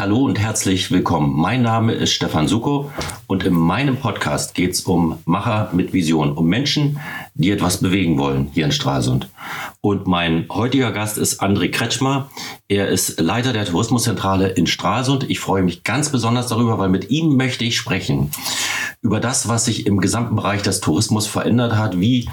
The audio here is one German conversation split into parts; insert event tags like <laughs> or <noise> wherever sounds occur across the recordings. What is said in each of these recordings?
Hallo und herzlich willkommen. Mein Name ist Stefan Suko und in meinem Podcast geht es um Macher mit Vision, um Menschen, die etwas bewegen wollen hier in Stralsund. Und mein heutiger Gast ist André Kretschmer. Er ist Leiter der Tourismuszentrale in Stralsund. Ich freue mich ganz besonders darüber, weil mit ihm möchte ich sprechen über das, was sich im gesamten Bereich des Tourismus verändert hat, wie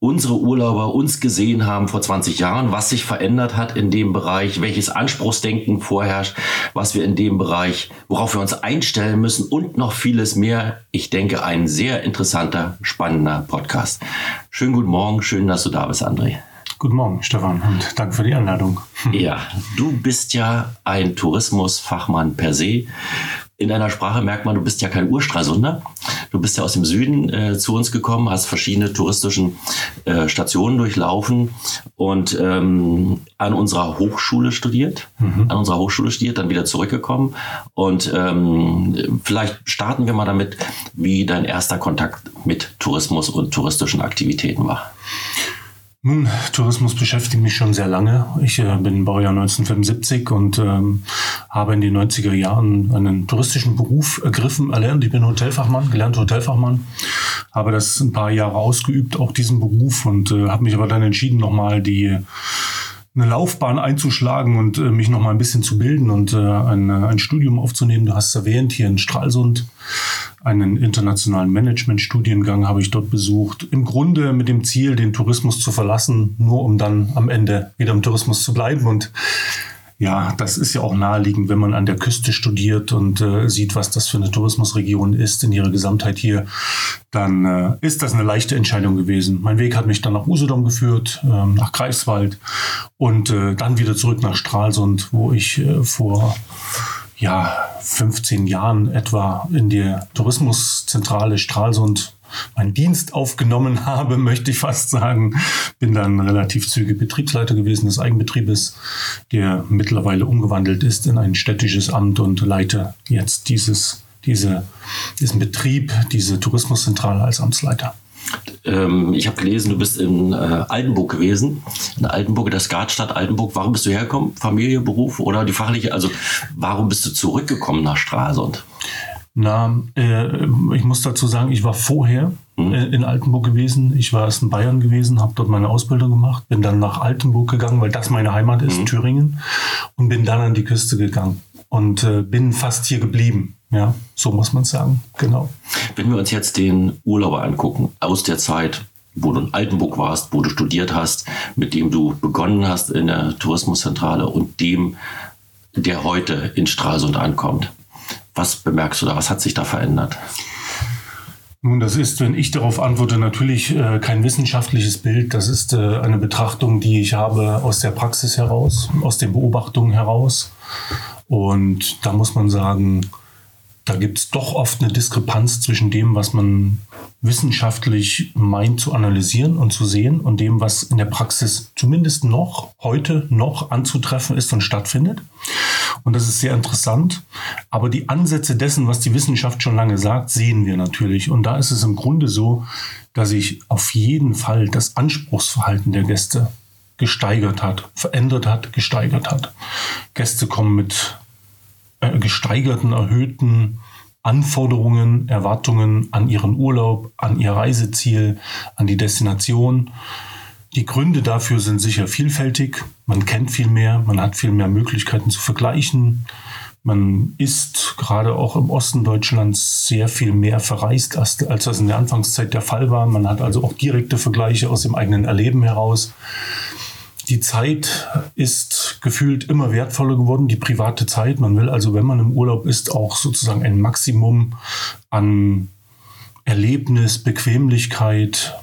unsere Urlauber uns gesehen haben vor 20 Jahren, was sich verändert hat in dem Bereich, welches Anspruchsdenken vorherrscht, was wir in dem Bereich, worauf wir uns einstellen müssen und noch vieles mehr. Ich denke, ein sehr interessanter, spannender Podcast. Schönen guten Morgen, schön, dass du da bist, André. Guten Morgen, Stefan, und danke für die Einladung. Ja, du bist ja ein Tourismusfachmann per se in deiner Sprache merkt man, du bist ja kein Urstralsunder. Du bist ja aus dem Süden äh, zu uns gekommen, hast verschiedene touristischen äh, Stationen durchlaufen und ähm, an unserer Hochschule studiert, mhm. an unserer Hochschule studiert, dann wieder zurückgekommen. Und ähm, vielleicht starten wir mal damit, wie dein erster Kontakt mit Tourismus und touristischen Aktivitäten war. Nun, Tourismus beschäftigt mich schon sehr lange. Ich äh, bin Baujahr 1975 und ähm, habe in den 90er Jahren einen touristischen Beruf ergriffen, erlernt. Ich bin Hotelfachmann, gelernter Hotelfachmann, habe das ein paar Jahre ausgeübt, auch diesen Beruf und äh, habe mich aber dann entschieden, nochmal die eine Laufbahn einzuschlagen und äh, mich noch mal ein bisschen zu bilden und äh, ein, äh, ein Studium aufzunehmen. Du hast es erwähnt, hier in Stralsund. Einen internationalen Management-Studiengang habe ich dort besucht. Im Grunde mit dem Ziel, den Tourismus zu verlassen, nur um dann am Ende wieder im Tourismus zu bleiben und ja, das ist ja auch naheliegend, wenn man an der Küste studiert und äh, sieht, was das für eine Tourismusregion ist in ihrer Gesamtheit hier, dann äh, ist das eine leichte Entscheidung gewesen. Mein Weg hat mich dann nach Usedom geführt, äh, nach Greifswald und äh, dann wieder zurück nach Stralsund, wo ich äh, vor ja, 15 Jahren etwa in der Tourismuszentrale Stralsund meinen Dienst aufgenommen <laughs> habe, möchte ich fast sagen. Bin dann relativ zügig Betriebsleiter gewesen des Eigenbetriebes, der mittlerweile umgewandelt ist in ein städtisches Amt und leite jetzt dieses, diese, diesen Betrieb, diese Tourismuszentrale als Amtsleiter. Ähm, ich habe gelesen, du bist in äh, Altenburg gewesen, in Altenburg, der Skatstadt Altenburg. Warum bist du hergekommen? Familie, Beruf oder die fachliche? Also warum bist du zurückgekommen nach Stralsund? Na, äh, ich muss dazu sagen, ich war vorher mhm. äh, in Altenburg gewesen. Ich war erst in Bayern gewesen, habe dort meine Ausbildung gemacht, bin dann nach Altenburg gegangen, weil das meine Heimat ist, mhm. Thüringen, und bin dann an die Küste gegangen und äh, bin fast hier geblieben. Ja, so muss man sagen, genau. Wenn wir uns jetzt den Urlauber angucken, aus der Zeit, wo du in Altenburg warst, wo du studiert hast, mit dem du begonnen hast in der Tourismuszentrale und dem, der heute in Stralsund ankommt. Was bemerkst du da? Was hat sich da verändert? Nun, das ist, wenn ich darauf antworte, natürlich äh, kein wissenschaftliches Bild. Das ist äh, eine Betrachtung, die ich habe aus der Praxis heraus, aus den Beobachtungen heraus. Und da muss man sagen, da gibt es doch oft eine Diskrepanz zwischen dem, was man wissenschaftlich meint zu analysieren und zu sehen und dem, was in der Praxis zumindest noch heute noch anzutreffen ist und stattfindet. Und das ist sehr interessant. Aber die Ansätze dessen, was die Wissenschaft schon lange sagt, sehen wir natürlich. Und da ist es im Grunde so, dass sich auf jeden Fall das Anspruchsverhalten der Gäste gesteigert hat, verändert hat, gesteigert hat. Gäste kommen mit gesteigerten, erhöhten Anforderungen, Erwartungen an ihren Urlaub, an ihr Reiseziel, an die Destination. Die Gründe dafür sind sicher vielfältig. Man kennt viel mehr, man hat viel mehr Möglichkeiten zu vergleichen. Man ist gerade auch im Osten Deutschlands sehr viel mehr verreist, als, als das in der Anfangszeit der Fall war. Man hat also auch direkte Vergleiche aus dem eigenen Erleben heraus. Die Zeit ist gefühlt immer wertvoller geworden, die private Zeit. Man will also, wenn man im Urlaub ist, auch sozusagen ein Maximum an Erlebnis, Bequemlichkeit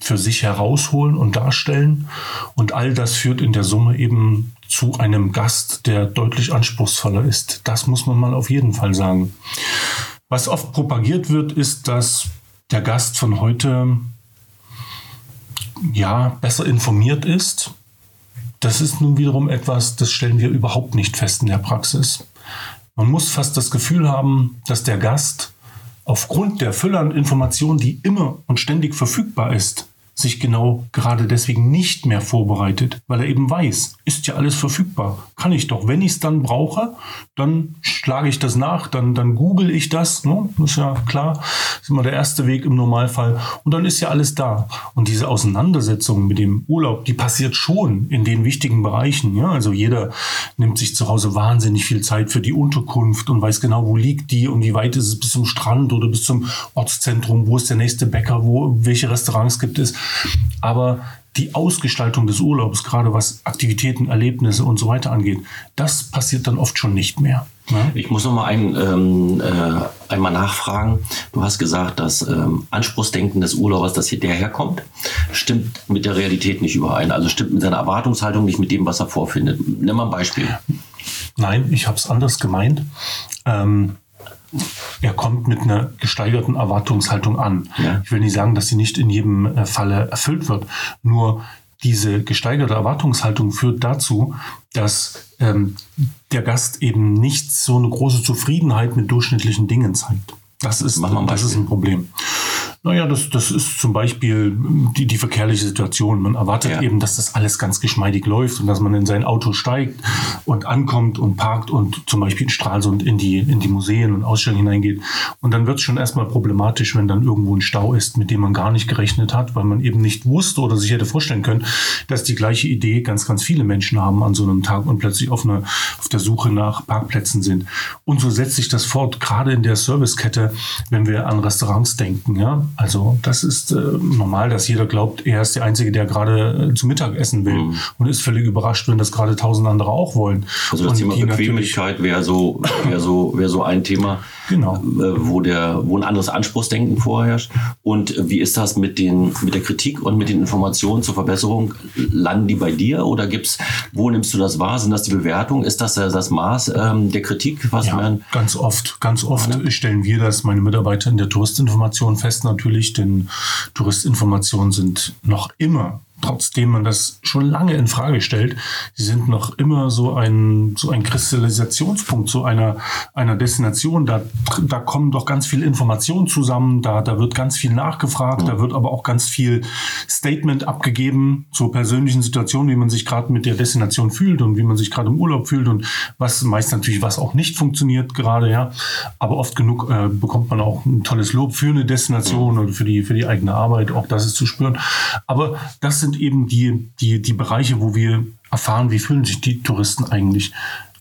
für sich herausholen und darstellen. Und all das führt in der Summe eben zu einem Gast, der deutlich anspruchsvoller ist. Das muss man mal auf jeden Fall sagen. Was oft propagiert wird, ist, dass der Gast von heute ja, besser informiert ist. Das ist nun wiederum etwas, das stellen wir überhaupt nicht fest in der Praxis. Man muss fast das Gefühl haben, dass der Gast aufgrund der Fülle an Informationen, die immer und ständig verfügbar ist, sich genau gerade deswegen nicht mehr vorbereitet, weil er eben weiß, ist ja alles verfügbar. Kann ich doch. Wenn ich es dann brauche, dann schlage ich das nach, dann, dann google ich das. Ne? Ist ja klar. Ist immer der erste Weg im Normalfall. Und dann ist ja alles da. Und diese Auseinandersetzung mit dem Urlaub, die passiert schon in den wichtigen Bereichen. Ja? Also jeder nimmt sich zu Hause wahnsinnig viel Zeit für die Unterkunft und weiß genau, wo liegt die und wie weit ist es bis zum Strand oder bis zum Ortszentrum, wo ist der nächste Bäcker, wo, welche Restaurants gibt es. Aber die Ausgestaltung des Urlaubs, gerade was Aktivitäten, Erlebnisse und so weiter angeht, das passiert dann oft schon nicht mehr. Ne? Ich muss noch mal ein, ähm, äh, einmal nachfragen. Du hast gesagt, das ähm, Anspruchsdenken des Urlaubers, das hier daherkommt, stimmt mit der Realität nicht überein. Also stimmt mit seiner Erwartungshaltung nicht mit dem, was er vorfindet. Nimm mal ein Beispiel. Nein, ich habe es anders gemeint. Ähm, er kommt mit einer gesteigerten Erwartungshaltung an. Ja. Ich will nicht sagen, dass sie nicht in jedem äh, Falle erfüllt wird. Nur diese gesteigerte Erwartungshaltung führt dazu, dass ähm, der Gast eben nicht so eine große Zufriedenheit mit durchschnittlichen Dingen zeigt. Das ist, das ist ein Problem. Naja, das, das ist zum Beispiel die, die verkehrliche Situation. Man erwartet ja. eben, dass das alles ganz geschmeidig läuft und dass man in sein Auto steigt und ankommt und parkt und zum Beispiel in Stralsund in die, in die Museen und Ausstellungen hineingeht. Und dann wird es schon erstmal problematisch, wenn dann irgendwo ein Stau ist, mit dem man gar nicht gerechnet hat, weil man eben nicht wusste oder sich hätte vorstellen können, dass die gleiche Idee ganz, ganz viele Menschen haben an so einem Tag und plötzlich auf, eine, auf der Suche nach Parkplätzen sind. Und so setzt sich das fort, gerade in der Servicekette, wenn wir an Restaurants denken. Ja? Also das ist äh, normal, dass jeder glaubt, er ist der Einzige, der gerade äh, zu Mittag essen will mhm. und ist völlig überrascht, wenn das gerade tausend andere auch wollen. Also das und Thema Bequemlichkeit wäre so, wäre so, wäre so ein Thema, genau. Äh, wo, der, wo ein anderes Anspruchsdenken vorherrscht. Und wie ist das mit, den, mit der Kritik und mit den Informationen zur Verbesserung? Landen die bei dir oder gibt's, wo nimmst du das wahr? Sind das die Bewertungen? Ist das das Maß ähm, der Kritik? Was ja, man ganz oft, ganz oft ja. stellen wir das, meine Mitarbeiter in der Touristinformation fest natürlich natürlich, denn Touristinformationen sind noch immer trotzdem man das schon lange in Frage stellt, sie sind noch immer so ein, so ein Kristallisationspunkt so einer, einer Destination. Da, da kommen doch ganz viel Informationen zusammen, da, da wird ganz viel nachgefragt, ja. da wird aber auch ganz viel Statement abgegeben zur persönlichen Situation, wie man sich gerade mit der Destination fühlt und wie man sich gerade im Urlaub fühlt und was meist natürlich was auch nicht funktioniert gerade, ja. Aber oft genug äh, bekommt man auch ein tolles Lob für eine Destination ja. oder für die, für die eigene Arbeit, auch das ist zu spüren. Aber das sind eben die, die, die Bereiche, wo wir erfahren, wie fühlen sich die Touristen eigentlich.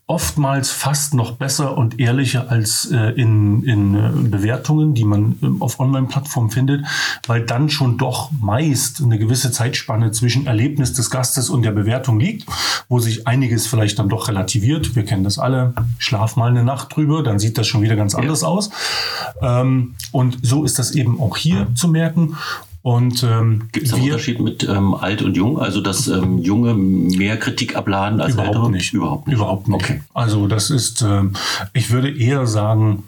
Oftmals fast noch besser und ehrlicher als äh, in, in äh, Bewertungen, die man äh, auf Online-Plattformen findet, weil dann schon doch meist eine gewisse Zeitspanne zwischen Erlebnis des Gastes und der Bewertung liegt, wo sich einiges vielleicht dann doch relativiert. Wir kennen das alle. Schlaf mal eine Nacht drüber, dann sieht das schon wieder ganz anders ja. aus. Ähm, und so ist das eben auch hier zu merken. Und ähm, gibt es einen Unterschied mit ähm, alt und jung? Also dass ähm, Junge mehr Kritik abladen als überhaupt ältere? Nicht. Überhaupt nicht. Überhaupt nicht. Okay. Also das ist, ähm, ich würde eher sagen,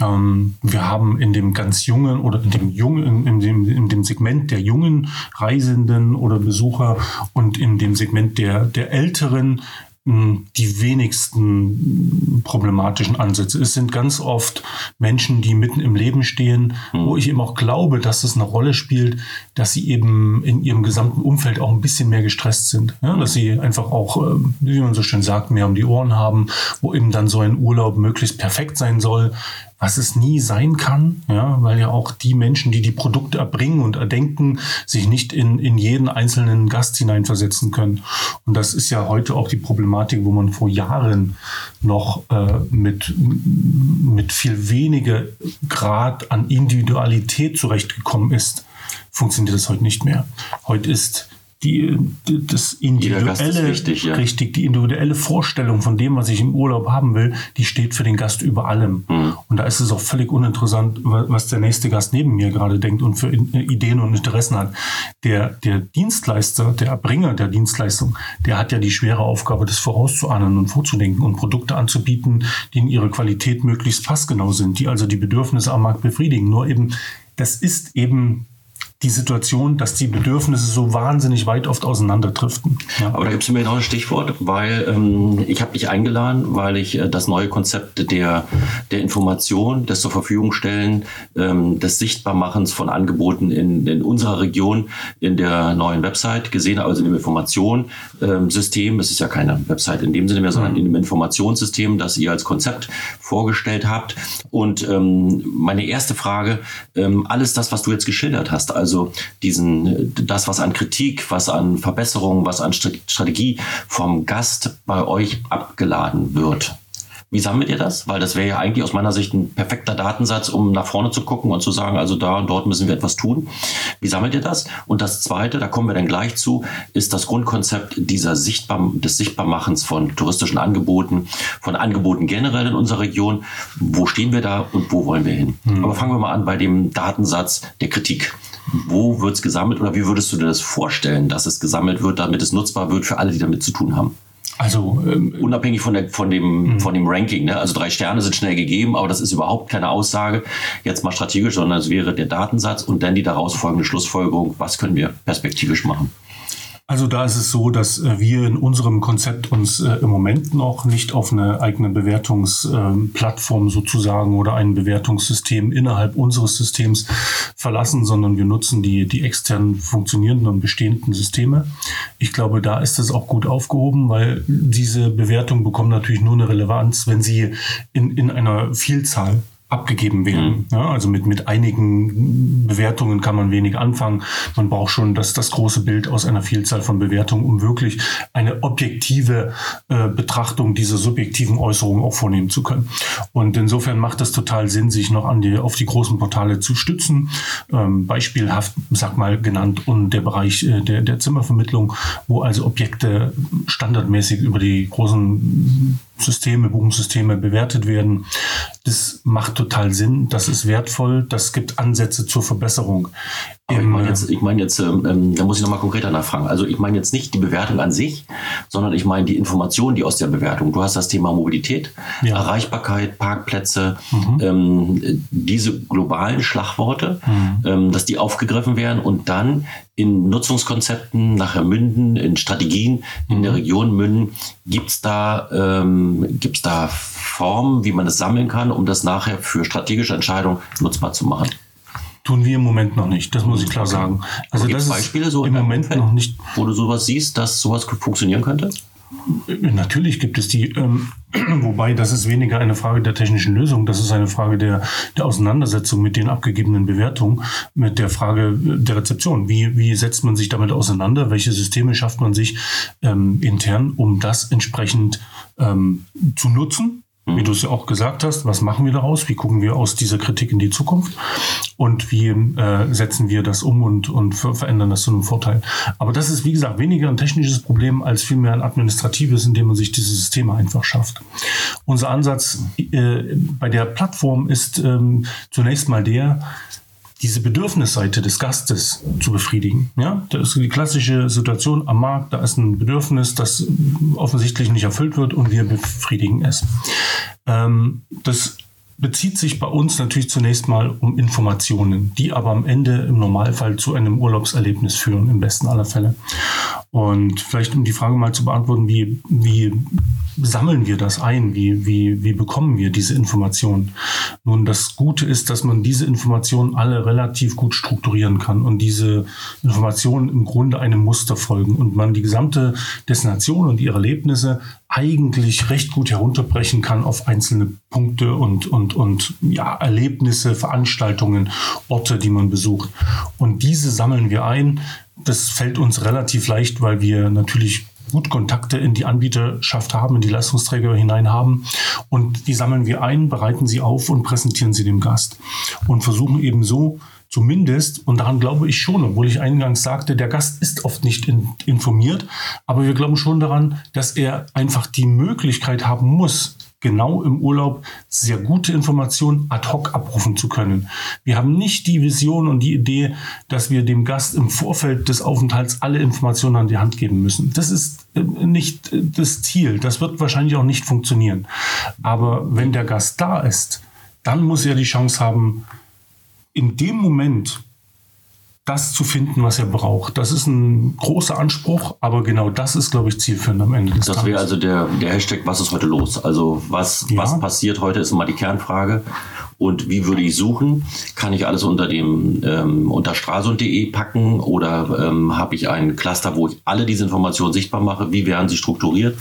ähm, wir haben in dem ganz jungen oder in dem jungen, in dem, in dem Segment der jungen Reisenden oder Besucher und in dem Segment der, der älteren die wenigsten problematischen Ansätze. Es sind ganz oft Menschen, die mitten im Leben stehen, mhm. wo ich eben auch glaube, dass es eine Rolle spielt, dass sie eben in ihrem gesamten Umfeld auch ein bisschen mehr gestresst sind. Ja, dass sie einfach auch, ähm, wie man so schön sagt, mehr um die Ohren haben, wo eben dann so ein Urlaub möglichst perfekt sein soll was es nie sein kann, ja, weil ja auch die Menschen, die die Produkte erbringen und erdenken, sich nicht in, in jeden einzelnen Gast hineinversetzen können. Und das ist ja heute auch die Problematik, wo man vor Jahren noch äh, mit, mit viel weniger Grad an Individualität zurechtgekommen ist, funktioniert das heute nicht mehr. Heute ist die, die, das individuelle, wichtig, ja. richtig, die individuelle Vorstellung von dem, was ich im Urlaub haben will, die steht für den Gast über allem. Mhm. Und da ist es auch völlig uninteressant, was der nächste Gast neben mir gerade denkt und für Ideen und Interessen hat. Der, der Dienstleister, der Erbringer der Dienstleistung, der hat ja die schwere Aufgabe, das vorauszuahnen und vorzudenken und Produkte anzubieten, die in ihrer Qualität möglichst passgenau sind, die also die Bedürfnisse am Markt befriedigen. Nur eben, das ist eben die Situation, dass die Bedürfnisse so wahnsinnig weit oft auseinanderdriften. Ja. Aber da gibt es mir noch ein Stichwort, weil ähm, ich habe dich eingeladen, weil ich äh, das neue Konzept der, der Information, des zur Verfügung stellen, ähm, des Sichtbarmachens von Angeboten in, in unserer Region in der neuen Website gesehen habe, also in dem Informationssystem. Ähm, es ist ja keine Website in dem Sinne mehr, sondern mhm. in dem Informationssystem, das ihr als Konzept vorgestellt habt. Und ähm, meine erste Frage, ähm, alles das, was du jetzt geschildert hast, also also diesen, das, was an Kritik, was an Verbesserungen, was an Strategie vom Gast bei euch abgeladen wird. Wie sammelt ihr das? Weil das wäre ja eigentlich aus meiner Sicht ein perfekter Datensatz, um nach vorne zu gucken und zu sagen, also da und dort müssen wir etwas tun. Wie sammelt ihr das? Und das Zweite, da kommen wir dann gleich zu, ist das Grundkonzept dieser Sichtbar des Sichtbarmachens von touristischen Angeboten, von Angeboten generell in unserer Region. Wo stehen wir da und wo wollen wir hin? Mhm. Aber fangen wir mal an bei dem Datensatz der Kritik. Wo wird es gesammelt oder wie würdest du dir das vorstellen, dass es gesammelt wird, damit es nutzbar wird für alle, die damit zu tun haben? Also ähm, unabhängig von, der, von, dem, mhm. von dem Ranking. Ne? Also drei Sterne sind schnell gegeben, aber das ist überhaupt keine Aussage jetzt mal strategisch, sondern es wäre der Datensatz und dann die daraus folgende Schlussfolgerung, was können wir perspektivisch machen. Also da ist es so, dass äh, wir in unserem Konzept uns äh, im Moment noch nicht auf eine eigene Bewertungsplattform sozusagen oder ein Bewertungssystem innerhalb unseres Systems verlassen, sondern wir nutzen die, die extern funktionierenden und bestehenden Systeme. Ich glaube, da ist es auch gut aufgehoben, weil diese Bewertung bekommt natürlich nur eine Relevanz, wenn sie in, in einer Vielzahl abgegeben werden. Mhm. Ja, also mit, mit einigen Bewertungen kann man wenig anfangen. Man braucht schon das, das große Bild aus einer Vielzahl von Bewertungen, um wirklich eine objektive äh, Betrachtung dieser subjektiven Äußerungen auch vornehmen zu können. Und insofern macht es total Sinn, sich noch an die, auf die großen Portale zu stützen. Ähm, beispielhaft, sag mal, genannt und der Bereich äh, der, der Zimmervermittlung, wo also Objekte standardmäßig über die großen Systeme, Buchungssysteme bewertet werden. Das macht total Sinn, das ist wertvoll, das gibt Ansätze zur Verbesserung. Aber ich meine jetzt, ich meine jetzt ähm, ähm da muss ich nochmal konkreter nachfragen. Also ich meine jetzt nicht die Bewertung an sich, sondern ich meine die Informationen, die aus der Bewertung. Du hast das Thema Mobilität, ja. Erreichbarkeit, Parkplätze, mhm. ähm, diese globalen Schlagworte, mhm. ähm, dass die aufgegriffen werden und dann in Nutzungskonzepten nachher münden, in Strategien in mhm. der Region münden. Gibt es da, ähm, gibt's da Formen, wie man das sammeln kann, um das nachher für strategische Entscheidungen nutzbar zu machen? Tun wir im Moment noch nicht, das muss ich klar sagen. Also das Beispiele so im Moment Umfeld, noch nicht, wo du sowas siehst, dass sowas funktionieren könnte? Natürlich gibt es die, ähm, <clears throat> wobei das ist weniger eine Frage der technischen Lösung, das ist eine Frage der, der Auseinandersetzung mit den abgegebenen Bewertungen, mit der Frage der Rezeption. Wie, wie setzt man sich damit auseinander? Welche Systeme schafft man sich ähm, intern, um das entsprechend ähm, zu nutzen? Wie mhm. du es ja auch gesagt hast, was machen wir daraus? Wie gucken wir aus dieser Kritik in die Zukunft? Und wie äh, setzen wir das um und, und verändern das zu einem Vorteil? Aber das ist, wie gesagt, weniger ein technisches Problem als vielmehr ein administratives, indem man sich diese Systeme einfach schafft. Unser Ansatz äh, bei der Plattform ist ähm, zunächst mal der, diese Bedürfnisseite des Gastes zu befriedigen. Ja, das ist die klassische Situation am Markt. Da ist ein Bedürfnis, das offensichtlich nicht erfüllt wird und wir befriedigen es. Ähm, das bezieht sich bei uns natürlich zunächst mal um Informationen, die aber am Ende im Normalfall zu einem Urlaubserlebnis führen, im besten aller Fälle. Und vielleicht um die Frage mal zu beantworten, wie, wie sammeln wir das ein? Wie, wie, wie bekommen wir diese Informationen? Nun, das Gute ist, dass man diese Informationen alle relativ gut strukturieren kann und diese Informationen im Grunde einem Muster folgen und man die gesamte Destination und ihre Erlebnisse eigentlich recht gut herunterbrechen kann auf einzelne Punkte und, und, und ja, Erlebnisse, Veranstaltungen, Orte, die man besucht. Und diese sammeln wir ein. Das fällt uns relativ leicht, weil wir natürlich gut Kontakte in die Anbieterschaft haben, in die Leistungsträger hinein haben. Und die sammeln wir ein, bereiten sie auf und präsentieren sie dem Gast. Und versuchen eben so, zumindest, und daran glaube ich schon, obwohl ich eingangs sagte, der Gast ist oft nicht in, informiert, aber wir glauben schon daran, dass er einfach die Möglichkeit haben muss, genau im Urlaub sehr gute Informationen ad hoc abrufen zu können. Wir haben nicht die Vision und die Idee, dass wir dem Gast im Vorfeld des Aufenthalts alle Informationen an die Hand geben müssen. Das ist äh, nicht äh, das Ziel. Das wird wahrscheinlich auch nicht funktionieren. Aber wenn der Gast da ist, dann muss er die Chance haben, in dem Moment das zu finden, was er braucht. Das ist ein großer Anspruch, aber genau das ist, glaube ich, zielführend am Ende des das Tages. Das wäre also der, der Hashtag, was ist heute los? Also was, ja. was passiert heute, ist immer die Kernfrage. Und wie würde ich suchen? Kann ich alles unter dem ähm, unter stralsund.de packen oder ähm, habe ich ein Cluster, wo ich alle diese Informationen sichtbar mache? Wie werden sie strukturiert?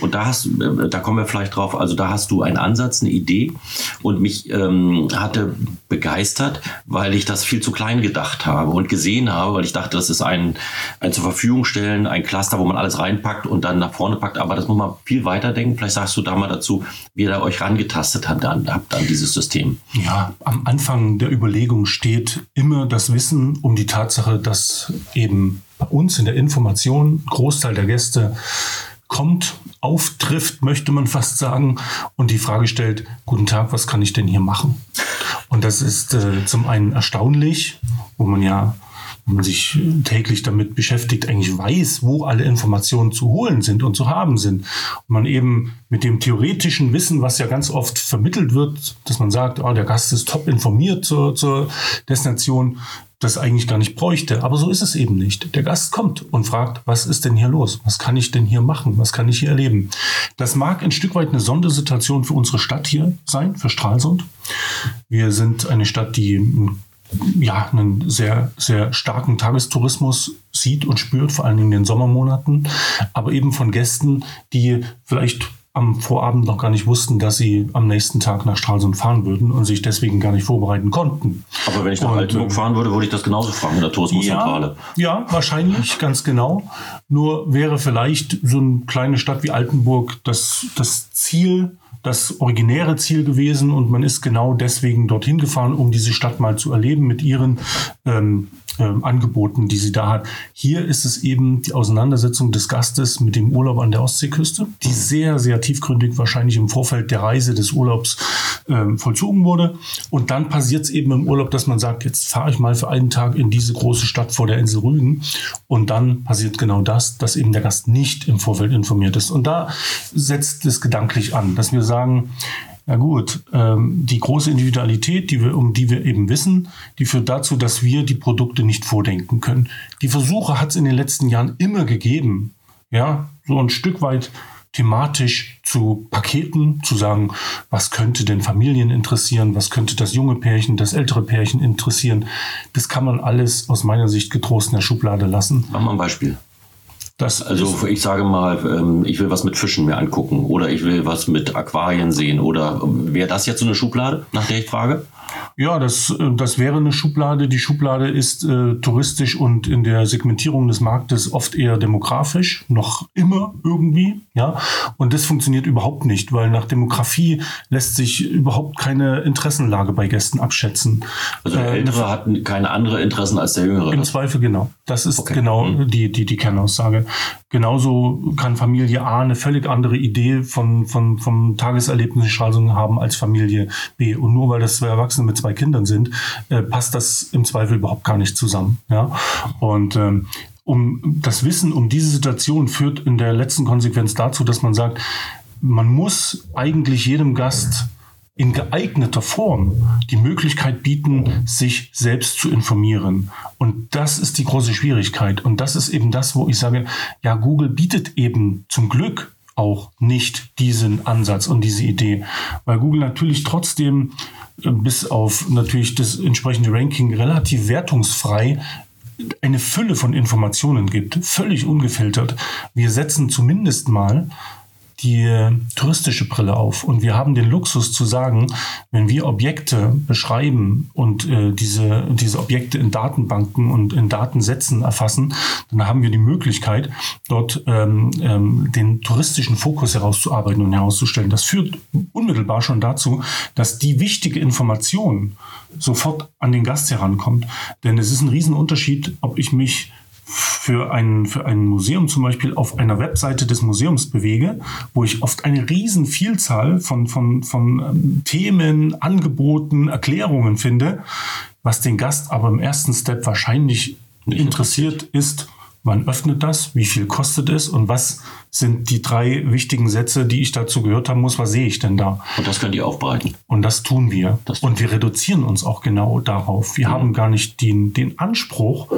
Und da hast, äh, da kommen wir vielleicht drauf. Also da hast du einen Ansatz, eine Idee und mich ähm, hatte begeistert, weil ich das viel zu klein gedacht habe und gesehen habe, weil ich dachte, das ist ein ein zur Verfügung stellen, ein Cluster, wo man alles reinpackt und dann nach vorne packt. Aber das muss man viel weiter denken. Vielleicht sagst du da mal dazu, wie ihr da euch rangetastet habt an, habt an dieses System. Ja, am Anfang der Überlegung steht immer das Wissen um die Tatsache, dass eben bei uns in der Information Großteil der Gäste kommt, auftrifft, möchte man fast sagen, und die Frage stellt, guten Tag, was kann ich denn hier machen? Und das ist äh, zum einen erstaunlich, wo man ja wenn man sich täglich damit beschäftigt, eigentlich weiß, wo alle Informationen zu holen sind und zu haben sind. Und man eben mit dem theoretischen Wissen, was ja ganz oft vermittelt wird, dass man sagt, oh, der Gast ist top informiert zur, zur Destination, das eigentlich gar nicht bräuchte. Aber so ist es eben nicht. Der Gast kommt und fragt, was ist denn hier los? Was kann ich denn hier machen? Was kann ich hier erleben? Das mag ein Stück weit eine Sondersituation für unsere Stadt hier sein, für Stralsund. Wir sind eine Stadt, die ja, einen sehr, sehr starken Tagestourismus sieht und spürt, vor allen Dingen in den Sommermonaten, aber eben von Gästen, die vielleicht am Vorabend noch gar nicht wussten, dass sie am nächsten Tag nach Stralsund fahren würden und sich deswegen gar nicht vorbereiten konnten. Aber wenn ich nach Altenburg fahren würde, würde ich das genauso fragen in der Tourismuszentrale. Ja, ja, wahrscheinlich, <laughs> ganz genau. Nur wäre vielleicht so eine kleine Stadt wie Altenburg das, das Ziel, das originäre Ziel gewesen und man ist genau deswegen dorthin gefahren, um diese Stadt mal zu erleben mit ihren ähm, ähm, Angeboten, die sie da hat. Hier ist es eben die Auseinandersetzung des Gastes mit dem Urlaub an der Ostseeküste, die sehr, sehr tiefgründig wahrscheinlich im Vorfeld der Reise des Urlaubs ähm, vollzogen wurde. Und dann passiert es eben im Urlaub, dass man sagt, jetzt fahre ich mal für einen Tag in diese große Stadt vor der Insel Rügen. Und dann passiert genau das, dass eben der Gast nicht im Vorfeld informiert ist. Und da setzt es gedanklich an, dass wir sagen, ja gut, ähm, die große Individualität, die wir, um die wir eben wissen, die führt dazu, dass wir die Produkte nicht vordenken können. Die Versuche hat es in den letzten Jahren immer gegeben, ja, so ein Stück weit thematisch zu Paketen, zu sagen, was könnte denn Familien interessieren, was könnte das junge Pärchen, das ältere Pärchen interessieren. Das kann man alles aus meiner Sicht getrost in der Schublade lassen. Mach mal ein Beispiel. Das also ich sage mal, ähm, ich will was mit Fischen mir angucken oder ich will was mit Aquarien sehen oder ähm, wäre das jetzt so eine Schublade, nach der ich frage? Ja, das, äh, das wäre eine Schublade. Die Schublade ist äh, touristisch und in der Segmentierung des Marktes oft eher demografisch, noch immer irgendwie. Ja, und das funktioniert überhaupt nicht, weil nach Demografie lässt sich überhaupt keine Interessenlage bei Gästen abschätzen. Also der äh, Ältere hat keine andere Interessen als der Jüngere. Im Zweifel genau. Das ist okay. genau mhm. die, die, die Kernaussage. Genauso kann Familie A eine völlig andere Idee von, von, vom Tageserlebnis in Stralsund haben als Familie B. Und nur weil das zwei Erwachsene mit zwei Kindern sind, äh, passt das im Zweifel überhaupt gar nicht zusammen. Ja? Und ähm, um das Wissen um diese Situation führt in der letzten Konsequenz dazu, dass man sagt, man muss eigentlich jedem Gast in geeigneter Form die Möglichkeit bieten, sich selbst zu informieren. Und das ist die große Schwierigkeit. Und das ist eben das, wo ich sage, ja, Google bietet eben zum Glück auch nicht diesen Ansatz und diese Idee, weil Google natürlich trotzdem äh, bis auf natürlich das entsprechende Ranking relativ wertungsfrei eine Fülle von Informationen gibt, völlig ungefiltert. Wir setzen zumindest mal die touristische Brille auf. Und wir haben den Luxus zu sagen, wenn wir Objekte beschreiben und äh, diese, diese Objekte in Datenbanken und in Datensätzen erfassen, dann haben wir die Möglichkeit, dort ähm, ähm, den touristischen Fokus herauszuarbeiten und herauszustellen. Das führt unmittelbar schon dazu, dass die wichtige Information sofort an den Gast herankommt. Denn es ist ein Riesenunterschied, ob ich mich für ein, für ein Museum zum Beispiel auf einer Webseite des Museums bewege, wo ich oft eine riesen Vielzahl von, von, von ähm, Themen, Angeboten, Erklärungen finde, was den Gast aber im ersten Step wahrscheinlich interessiert ist, Wann öffnet das? Wie viel kostet es? Und was sind die drei wichtigen Sätze, die ich dazu gehört haben muss? Was sehe ich denn da? Und das könnt ihr aufbereiten. Und das tun wir. Das und wir reduzieren uns auch genau darauf. Wir mhm. haben gar nicht den, den Anspruch,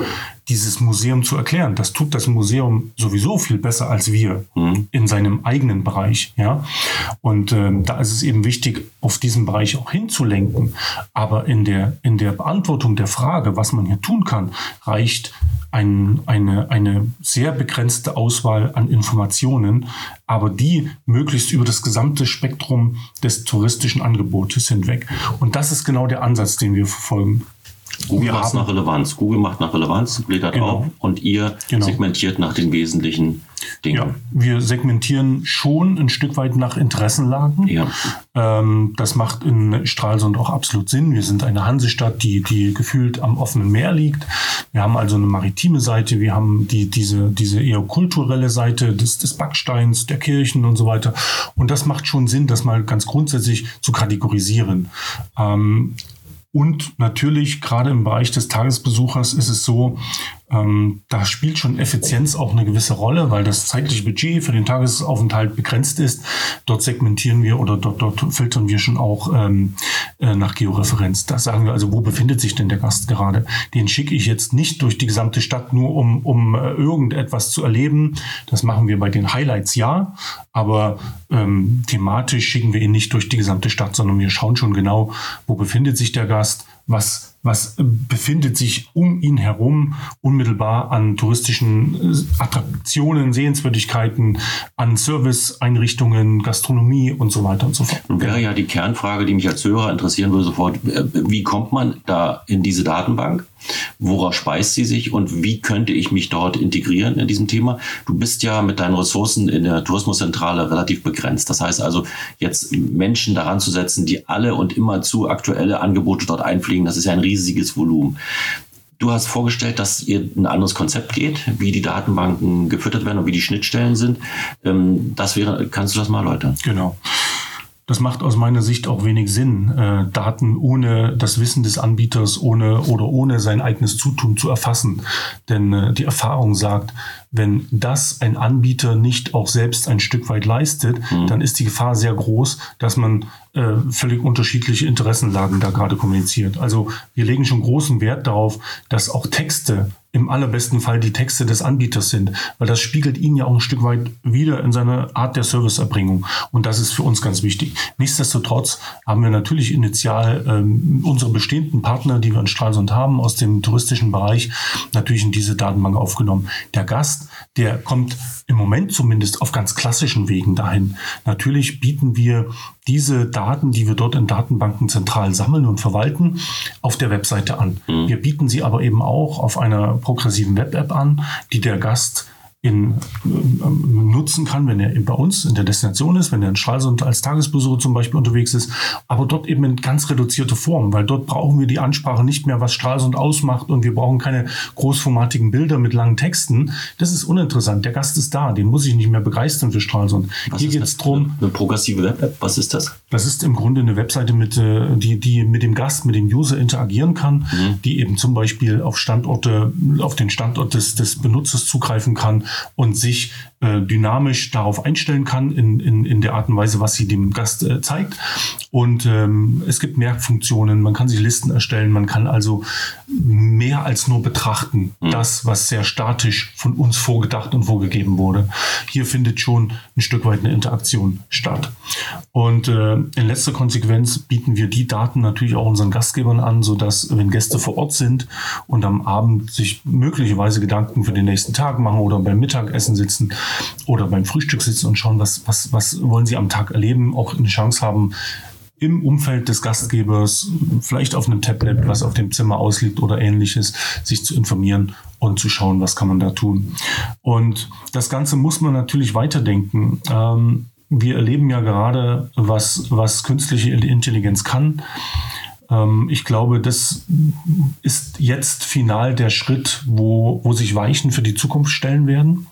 dieses Museum zu erklären. Das tut das Museum sowieso viel besser als wir mhm. in seinem eigenen Bereich. Ja? Und ähm, da ist es eben wichtig, auf diesen Bereich auch hinzulenken. Aber in der, in der Beantwortung der Frage, was man hier tun kann, reicht ein, eine, eine sehr begrenzte Auswahl an Informationen, aber die möglichst über das gesamte Spektrum des touristischen Angebotes hinweg. Und das ist genau der Ansatz, den wir verfolgen. Google macht nach Relevanz. Google macht nach Relevanz, gliedert genau. auf und ihr genau. segmentiert nach den wesentlichen Dingen. Ja, wir segmentieren schon ein Stück weit nach Interessenlagen. Ja. Ähm, das macht in Stralsund auch absolut Sinn. Wir sind eine Hansestadt, die, die gefühlt am offenen Meer liegt. Wir haben also eine maritime Seite, wir haben die, diese, diese eher kulturelle Seite des, des Backsteins, der Kirchen und so weiter. Und das macht schon Sinn, das mal ganz grundsätzlich zu kategorisieren. Ähm, und natürlich, gerade im Bereich des Tagesbesuchers ist es so, ähm, da spielt schon Effizienz auch eine gewisse Rolle, weil das zeitliche Budget für den Tagesaufenthalt begrenzt ist. Dort segmentieren wir oder dort, dort filtern wir schon auch ähm, äh, nach Georeferenz. Da sagen wir also, wo befindet sich denn der Gast gerade? Den schicke ich jetzt nicht durch die gesamte Stadt nur, um, um äh, irgendetwas zu erleben. Das machen wir bei den Highlights ja, aber ähm, thematisch schicken wir ihn nicht durch die gesamte Stadt, sondern wir schauen schon genau, wo befindet sich der Gast, was was befindet sich um ihn herum unmittelbar an touristischen äh, Attraktionen, Sehenswürdigkeiten, an Serviceeinrichtungen, Gastronomie und so weiter und so fort. Wäre ja die Kernfrage, die mich als Hörer interessieren würde sofort, äh, wie kommt man da in diese Datenbank? Worauf speist sie sich und wie könnte ich mich dort integrieren in diesem Thema? Du bist ja mit deinen Ressourcen in der Tourismuszentrale relativ begrenzt. Das heißt also, jetzt Menschen daran zu setzen, die alle und immer zu aktuelle Angebote dort einfliegen, das ist ja ein riesiges Volumen. Du hast vorgestellt, dass ihr ein anderes Konzept geht, wie die Datenbanken gefüttert werden und wie die Schnittstellen sind. Ähm, das wäre, kannst du das mal erläutern? Genau. Das macht aus meiner Sicht auch wenig Sinn, äh, Daten ohne das Wissen des Anbieters ohne oder ohne sein eigenes Zutun zu erfassen. Denn äh, die Erfahrung sagt, wenn das ein Anbieter nicht auch selbst ein Stück weit leistet, mhm. dann ist die Gefahr sehr groß, dass man äh, völlig unterschiedliche Interessenlagen da gerade kommuniziert. Also wir legen schon großen Wert darauf, dass auch Texte im allerbesten Fall die Texte des Anbieters sind, weil das spiegelt ihn ja auch ein Stück weit wieder in seiner Art der Serviceerbringung. Und das ist für uns ganz wichtig. Nichtsdestotrotz haben wir natürlich initial ähm, unsere bestehenden Partner, die wir in Stralsund haben, aus dem touristischen Bereich, natürlich in diese Datenbank aufgenommen. Der Gast, der kommt im Moment zumindest auf ganz klassischen Wegen dahin. Natürlich bieten wir diese Daten, die wir dort in Datenbanken zentral sammeln und verwalten, auf der Webseite an. Mhm. Wir bieten sie aber eben auch auf einer progressiven Web-App an, die der Gast in, ähm, nutzen kann, wenn er bei uns in der Destination ist, wenn er in Stralsund als Tagesbesucher zum Beispiel unterwegs ist, aber dort eben in ganz reduzierter Form, weil dort brauchen wir die Ansprache nicht mehr, was Stralsund ausmacht und wir brauchen keine großformatigen Bilder mit langen Texten. Das ist uninteressant. Der Gast ist da, den muss ich nicht mehr begeistern für Stralsund. Was Hier geht es darum. Eine progressive Web-App, was ist das? Das ist im Grunde eine Webseite, mit, äh, die, die mit dem Gast, mit dem User interagieren kann, mhm. die eben zum Beispiel auf Standorte, auf den Standort des, des Benutzers zugreifen kann und sich äh, dynamisch darauf einstellen kann in, in, in der Art und Weise, was sie dem Gast äh, zeigt. Und ähm, es gibt mehr Funktionen, man kann sich Listen erstellen, man kann also mehr als nur betrachten, mhm. das, was sehr statisch von uns vorgedacht und vorgegeben wurde. Hier findet schon ein Stück weit eine Interaktion statt. Und äh, in letzter Konsequenz bieten wir die Daten natürlich auch unseren Gastgebern an, sodass, wenn Gäste vor Ort sind und am Abend sich möglicherweise Gedanken für den nächsten Tag machen oder beim Mittagessen sitzen oder beim Frühstück sitzen und schauen, was, was, was wollen sie am Tag erleben, auch eine Chance haben, im Umfeld des Gastgebers, vielleicht auf einem Tablet, was auf dem Zimmer ausliegt oder ähnliches, sich zu informieren und zu schauen, was kann man da tun. Und das Ganze muss man natürlich weiterdenken. Ähm, wir erleben ja gerade, was, was künstliche Intelligenz kann. Ähm, ich glaube, das ist jetzt final der Schritt, wo, wo sich Weichen für die Zukunft stellen werden.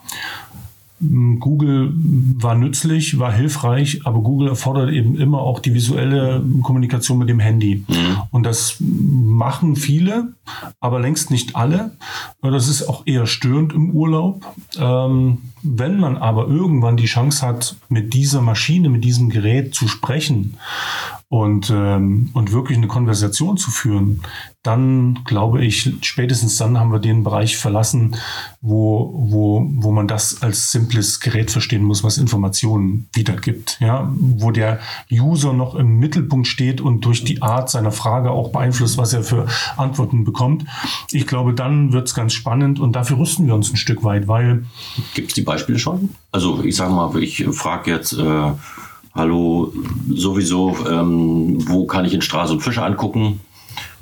Google war nützlich, war hilfreich, aber Google erfordert eben immer auch die visuelle Kommunikation mit dem Handy. Mhm. Und das machen viele, aber längst nicht alle. Das ist auch eher störend im Urlaub. Ähm, wenn man aber irgendwann die Chance hat, mit dieser Maschine, mit diesem Gerät zu sprechen und, ähm, und wirklich eine Konversation zu führen, dann glaube ich, spätestens dann haben wir den Bereich verlassen, wo, wo, wo man das als simples Gerät verstehen muss, was Informationen wiedergibt. Ja? Wo der User noch im Mittelpunkt steht und durch die Art seiner Frage auch beeinflusst, was er für Antworten bekommt. Ich glaube, dann wird es ganz spannend und dafür rüsten wir uns ein Stück weit, weil. Gibt es die Beispiele schon? Also ich sage mal, ich frage jetzt. Äh Hallo, sowieso, ähm, wo kann ich in Stralsund Fische angucken?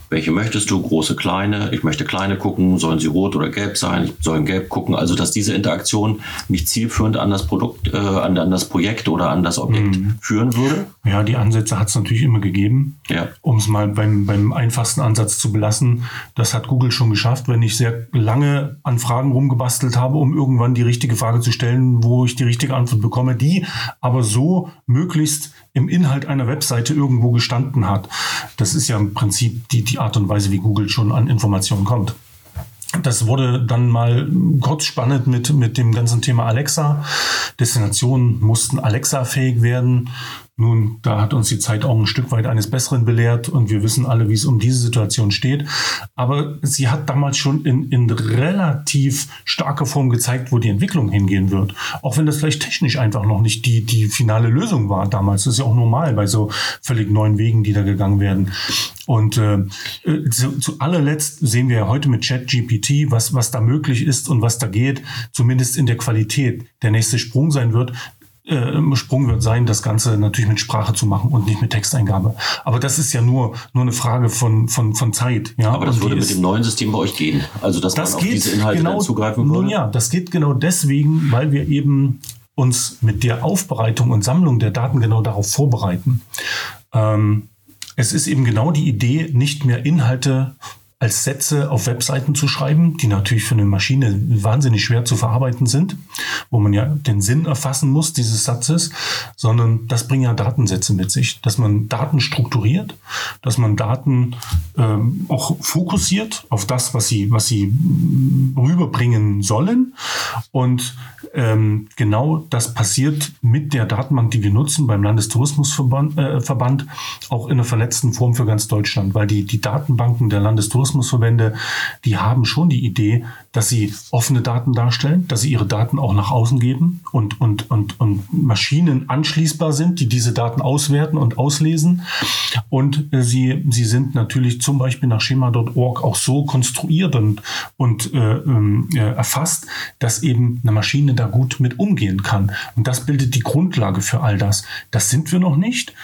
Welche möchtest du? Große, kleine? Ich möchte kleine gucken. Sollen sie rot oder gelb sein? Ich soll gelb gucken. Also, dass diese Interaktion mich zielführend an das Produkt, äh, an, an, das Projekt oder an das Objekt mhm. führen würde? Ja, die Ansätze hat es natürlich immer gegeben. Ja. Um es mal beim, beim einfachsten Ansatz zu belassen. Das hat Google schon geschafft, wenn ich sehr lange an Fragen rumgebastelt habe, um irgendwann die richtige Frage zu stellen, wo ich die richtige Antwort bekomme, die aber so möglichst im Inhalt einer Webseite irgendwo gestanden hat. Das ist ja im Prinzip die, die Art und Weise, wie Google schon an Informationen kommt. Das wurde dann mal kurz spannend mit, mit dem ganzen Thema Alexa. Destinationen mussten Alexa-fähig werden. Nun, da hat uns die Zeit auch ein Stück weit eines Besseren belehrt und wir wissen alle, wie es um diese Situation steht. Aber sie hat damals schon in, in relativ starker Form gezeigt, wo die Entwicklung hingehen wird. Auch wenn das vielleicht technisch einfach noch nicht die, die finale Lösung war damals. Das ist ja auch normal bei so völlig neuen Wegen, die da gegangen werden. Und äh, zu, zu allerletzt sehen wir ja heute mit ChatGPT, was, was da möglich ist und was da geht, zumindest in der Qualität. Der nächste Sprung sein wird, äh, Sprung wird sein, das Ganze natürlich mit Sprache zu machen und nicht mit Texteingabe. Aber das ist ja nur, nur eine Frage von, von, von Zeit. Ja? Aber das würde mit dem neuen System bei euch gehen. Also, dass das man geht auf diese Inhalte genau, zugreifen würde? Nun ja, das geht genau deswegen, weil wir eben uns mit der Aufbereitung und Sammlung der Daten genau darauf vorbereiten. Ähm, es ist eben genau die Idee, nicht mehr Inhalte als Sätze auf Webseiten zu schreiben, die natürlich für eine Maschine wahnsinnig schwer zu verarbeiten sind, wo man ja den Sinn erfassen muss dieses Satzes, sondern das bringen ja Datensätze mit sich, dass man Daten strukturiert, dass man Daten ähm, auch fokussiert auf das, was sie, was sie rüberbringen sollen. Und ähm, genau das passiert mit der Datenbank, die wir nutzen beim Landestourismusverband, äh, Verband, auch in einer verletzten Form für ganz Deutschland, weil die, die Datenbanken der Landestourismusverbände, die haben schon die Idee, dass sie offene Daten darstellen, dass sie ihre Daten auch nach außen geben und, und, und, und Maschinen anschließbar sind, die diese Daten auswerten und auslesen. Und äh, sie, sie sind natürlich zum Beispiel nach schema.org auch so konstruiert und, und äh, ähm, äh, erfasst, dass eben eine Maschine da gut mit umgehen kann. Und das bildet die Grundlage für all das. Das sind wir noch nicht.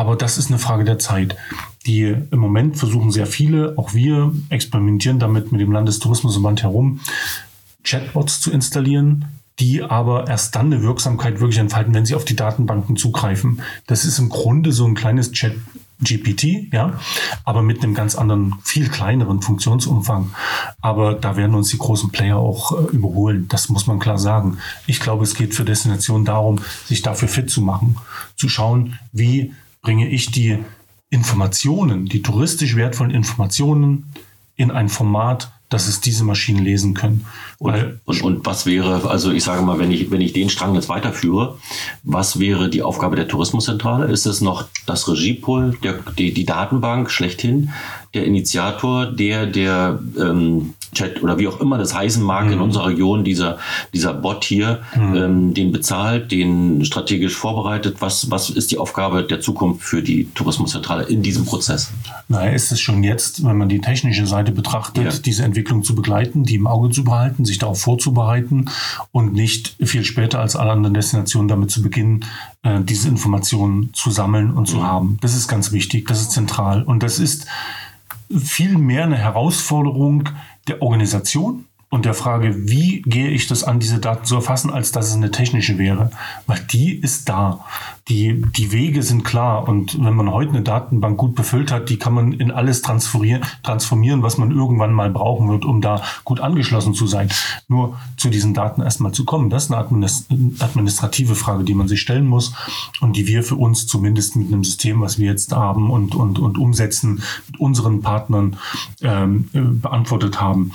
Aber das ist eine Frage der Zeit. Die im Moment versuchen sehr viele, auch wir experimentieren damit mit dem Landestourismusverband herum, Chatbots zu installieren, die aber erst dann eine Wirksamkeit wirklich entfalten, wenn sie auf die Datenbanken zugreifen. Das ist im Grunde so ein kleines Chat GPT, ja, aber mit einem ganz anderen, viel kleineren Funktionsumfang. Aber da werden uns die großen Player auch äh, überholen. Das muss man klar sagen. Ich glaube, es geht für Destinationen darum, sich dafür fit zu machen, zu schauen, wie bringe ich die Informationen, die touristisch wertvollen Informationen in ein Format, dass es diese Maschinen lesen können. Und, und, und, was wäre, also ich sage mal, wenn ich, wenn ich den Strang jetzt weiterführe, was wäre die Aufgabe der Tourismuszentrale? Ist es noch das Regiepool, der, die, die Datenbank schlechthin, der Initiator, der, der ähm, Chat oder wie auch immer das heißen mag mhm. in unserer Region, dieser, dieser Bot hier, mhm. ähm, den bezahlt, den strategisch vorbereitet. Was, was ist die Aufgabe der Zukunft für die Tourismuszentrale in diesem Prozess? Naja, ist es schon jetzt, wenn man die technische Seite betrachtet, ja. diese Entwicklung zu begleiten, die im Auge zu behalten, sich darauf vorzubereiten und nicht viel später als alle anderen Destinationen damit zu beginnen, äh, diese Informationen zu sammeln und zu mhm. haben. Das ist ganz wichtig, das ist zentral und das ist viel mehr eine Herausforderung der Organisation und der Frage, wie gehe ich das an, diese Daten zu erfassen, als dass es eine technische wäre. Weil die ist da. Die, die Wege sind klar. Und wenn man heute eine Datenbank gut befüllt hat, die kann man in alles transferieren, transformieren, was man irgendwann mal brauchen wird, um da gut angeschlossen zu sein. Nur zu diesen Daten erstmal zu kommen, das ist eine administrative Frage, die man sich stellen muss und die wir für uns zumindest mit einem System, was wir jetzt haben und, und, und umsetzen, mit unseren Partnern ähm, äh, beantwortet haben.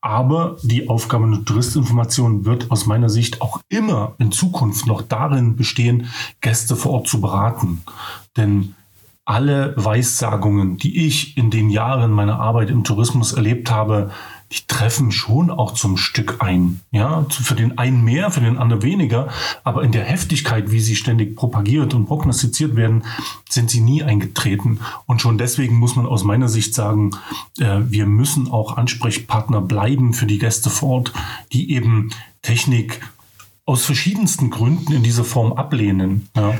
Aber die Aufgabe der Touristinformation wird aus meiner Sicht auch immer in Zukunft noch darin bestehen, Gäste vor Ort zu beraten. Denn alle Weissagungen, die ich in den Jahren meiner Arbeit im Tourismus erlebt habe, die treffen schon auch zum Stück ein. Ja, für den einen mehr, für den anderen weniger. Aber in der Heftigkeit, wie sie ständig propagiert und prognostiziert werden, sind sie nie eingetreten. Und schon deswegen muss man aus meiner Sicht sagen, äh, wir müssen auch Ansprechpartner bleiben für die Gäste vor Ort, die eben Technik aus verschiedensten Gründen in dieser Form ablehnen. Ja.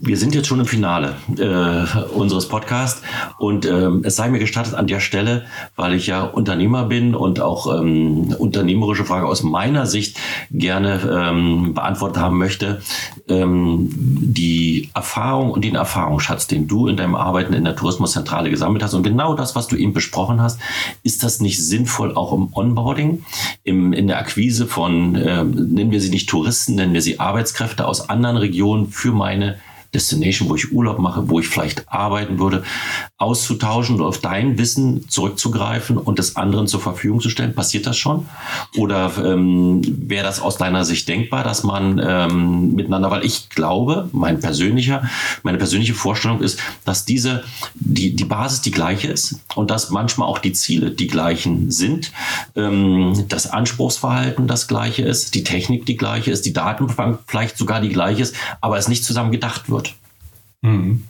Wir sind jetzt schon im Finale äh, unseres Podcasts und ähm, es sei mir gestattet an der Stelle, weil ich ja Unternehmer bin und auch ähm, unternehmerische Frage aus meiner Sicht gerne ähm, beantwortet haben möchte, ähm, die Erfahrung und den Erfahrungsschatz, den du in deinem Arbeiten in der Tourismuszentrale gesammelt hast und genau das, was du eben besprochen hast, ist das nicht sinnvoll auch im Onboarding, im, in der Akquise von, äh, nennen wir sie nicht Touristen, nennen wir sie Arbeitskräfte aus anderen Regionen für meine Destination, wo ich Urlaub mache, wo ich vielleicht arbeiten würde, auszutauschen und auf dein Wissen zurückzugreifen und das anderen zur Verfügung zu stellen? Passiert das schon? Oder ähm, wäre das aus deiner Sicht denkbar, dass man ähm, miteinander, weil ich glaube, mein persönlicher, meine persönliche Vorstellung ist, dass diese, die, die Basis die gleiche ist und dass manchmal auch die Ziele die gleichen sind, ähm, das Anspruchsverhalten das gleiche ist, die Technik die gleiche ist, die Datenbank vielleicht sogar die gleiche ist, aber es nicht zusammen gedacht wird. Mhm.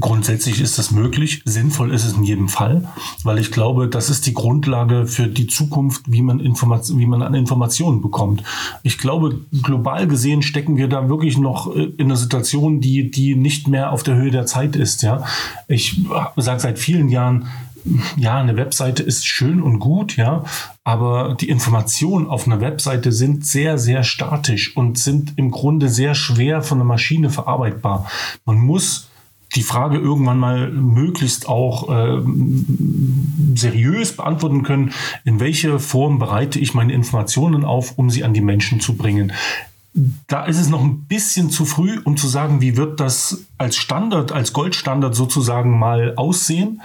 Grundsätzlich ist das möglich. Sinnvoll ist es in jedem Fall, weil ich glaube, das ist die Grundlage für die Zukunft, wie man, Information, wie man an Informationen bekommt. Ich glaube, global gesehen stecken wir da wirklich noch äh, in einer Situation, die, die nicht mehr auf der Höhe der Zeit ist. Ja, ich sage seit vielen Jahren, ja, eine Webseite ist schön und gut, ja, aber die Informationen auf einer Webseite sind sehr, sehr statisch und sind im Grunde sehr schwer von der Maschine verarbeitbar. Man muss die Frage irgendwann mal möglichst auch äh, seriös beantworten können, in welche Form bereite ich meine Informationen auf, um sie an die Menschen zu bringen. Da ist es noch ein bisschen zu früh, um zu sagen, wie wird das als Standard, als Goldstandard sozusagen mal aussehen,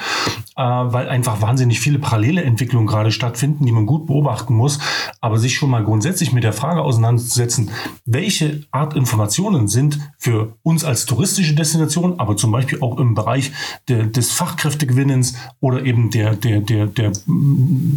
äh, weil einfach wahnsinnig viele parallele Entwicklungen gerade stattfinden, die man gut beobachten muss. Aber sich schon mal grundsätzlich mit der Frage auseinanderzusetzen, welche Art Informationen sind für uns als touristische Destination, aber zum Beispiel auch im Bereich der, des Fachkräftegewinnens oder eben der, der, der, der,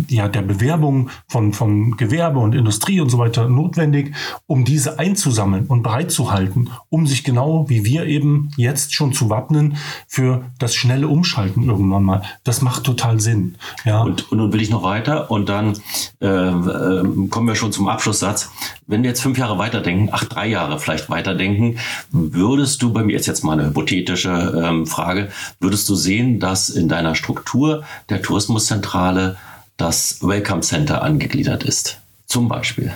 ja, der Bewerbung von, von Gewerbe und Industrie und so weiter notwendig, um diese einzusammeln und bereitzuhalten, um sich genau wie wir eben jetzt schon zu wappnen für das schnelle Umschalten irgendwann mal. Das macht total Sinn. Ja. Und, und nun will ich noch weiter und dann äh, äh, kommen wir schon zum Abschlusssatz. Wenn wir jetzt fünf Jahre weiterdenken, ach, drei Jahre vielleicht weiterdenken, würdest du, bei mir ist jetzt mal eine hypothetische ähm, Frage, würdest du sehen, dass in deiner Struktur der Tourismuszentrale das Welcome Center angegliedert ist? Zum Beispiel.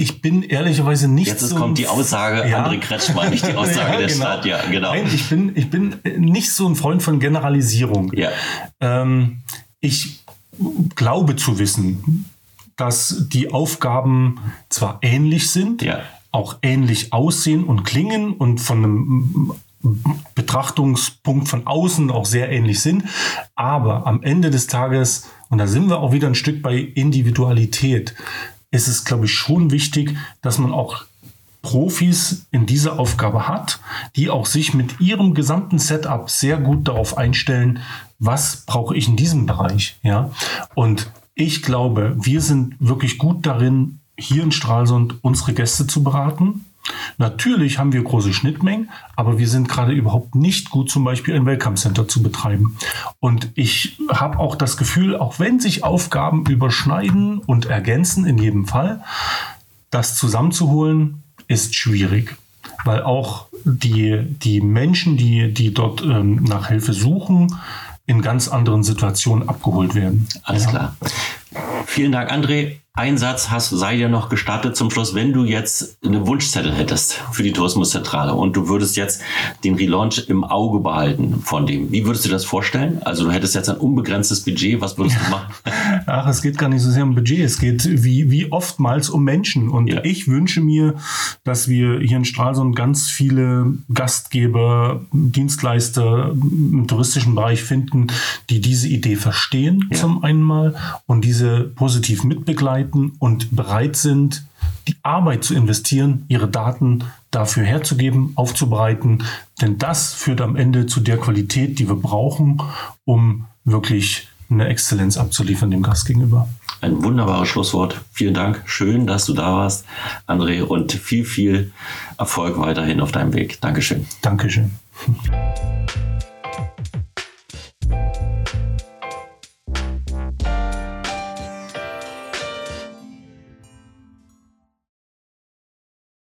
Ich bin ehrlicherweise nicht Jetzt so. Kommt die Aussage, ja. André Kretschmann, nicht die <laughs> Aussage ja, der genau. Stadt, ja, genau. Nein, ich bin, ich bin nicht so ein Freund von Generalisierung. Ja. Ähm, ich glaube zu wissen, dass die Aufgaben zwar ähnlich sind, ja. auch ähnlich aussehen und klingen und von einem Betrachtungspunkt von außen auch sehr ähnlich sind, aber am Ende des Tages, und da sind wir auch wieder ein Stück bei Individualität, ist es, glaube ich, schon wichtig, dass man auch Profis in dieser Aufgabe hat, die auch sich mit ihrem gesamten Setup sehr gut darauf einstellen, was brauche ich in diesem Bereich. Ja? Und ich glaube, wir sind wirklich gut darin, hier in Stralsund unsere Gäste zu beraten, Natürlich haben wir große Schnittmengen, aber wir sind gerade überhaupt nicht gut, zum Beispiel ein Welcome Center zu betreiben. Und ich habe auch das Gefühl, auch wenn sich Aufgaben überschneiden und ergänzen in jedem Fall, das zusammenzuholen ist schwierig. Weil auch die, die Menschen, die, die dort ähm, nach Hilfe suchen, in ganz anderen Situationen abgeholt werden. Alles ja. klar. Vielen Dank, André. Ein Satz hast, sei dir noch gestattet zum Schluss, wenn du jetzt einen Wunschzettel hättest für die Tourismuszentrale und du würdest jetzt den Relaunch im Auge behalten von dem. Wie würdest du das vorstellen? Also du hättest jetzt ein unbegrenztes Budget, was würdest du machen? <laughs> Ach, es geht gar nicht so sehr um Budget, es geht wie, wie oftmals um Menschen. Und ja. ich wünsche mir, dass wir hier in Stralsund ganz viele Gastgeber, Dienstleister im touristischen Bereich finden, die diese Idee verstehen ja. zum einen mal und diese positiv mitbegleiten arbeiten und bereit sind, die Arbeit zu investieren, ihre Daten dafür herzugeben, aufzubereiten. Denn das führt am Ende zu der Qualität, die wir brauchen, um wirklich eine Exzellenz abzuliefern dem Gast gegenüber. Ein wunderbares Schlusswort. Vielen Dank. Schön, dass du da warst, André, und viel, viel Erfolg weiterhin auf deinem Weg. Dankeschön. Dankeschön.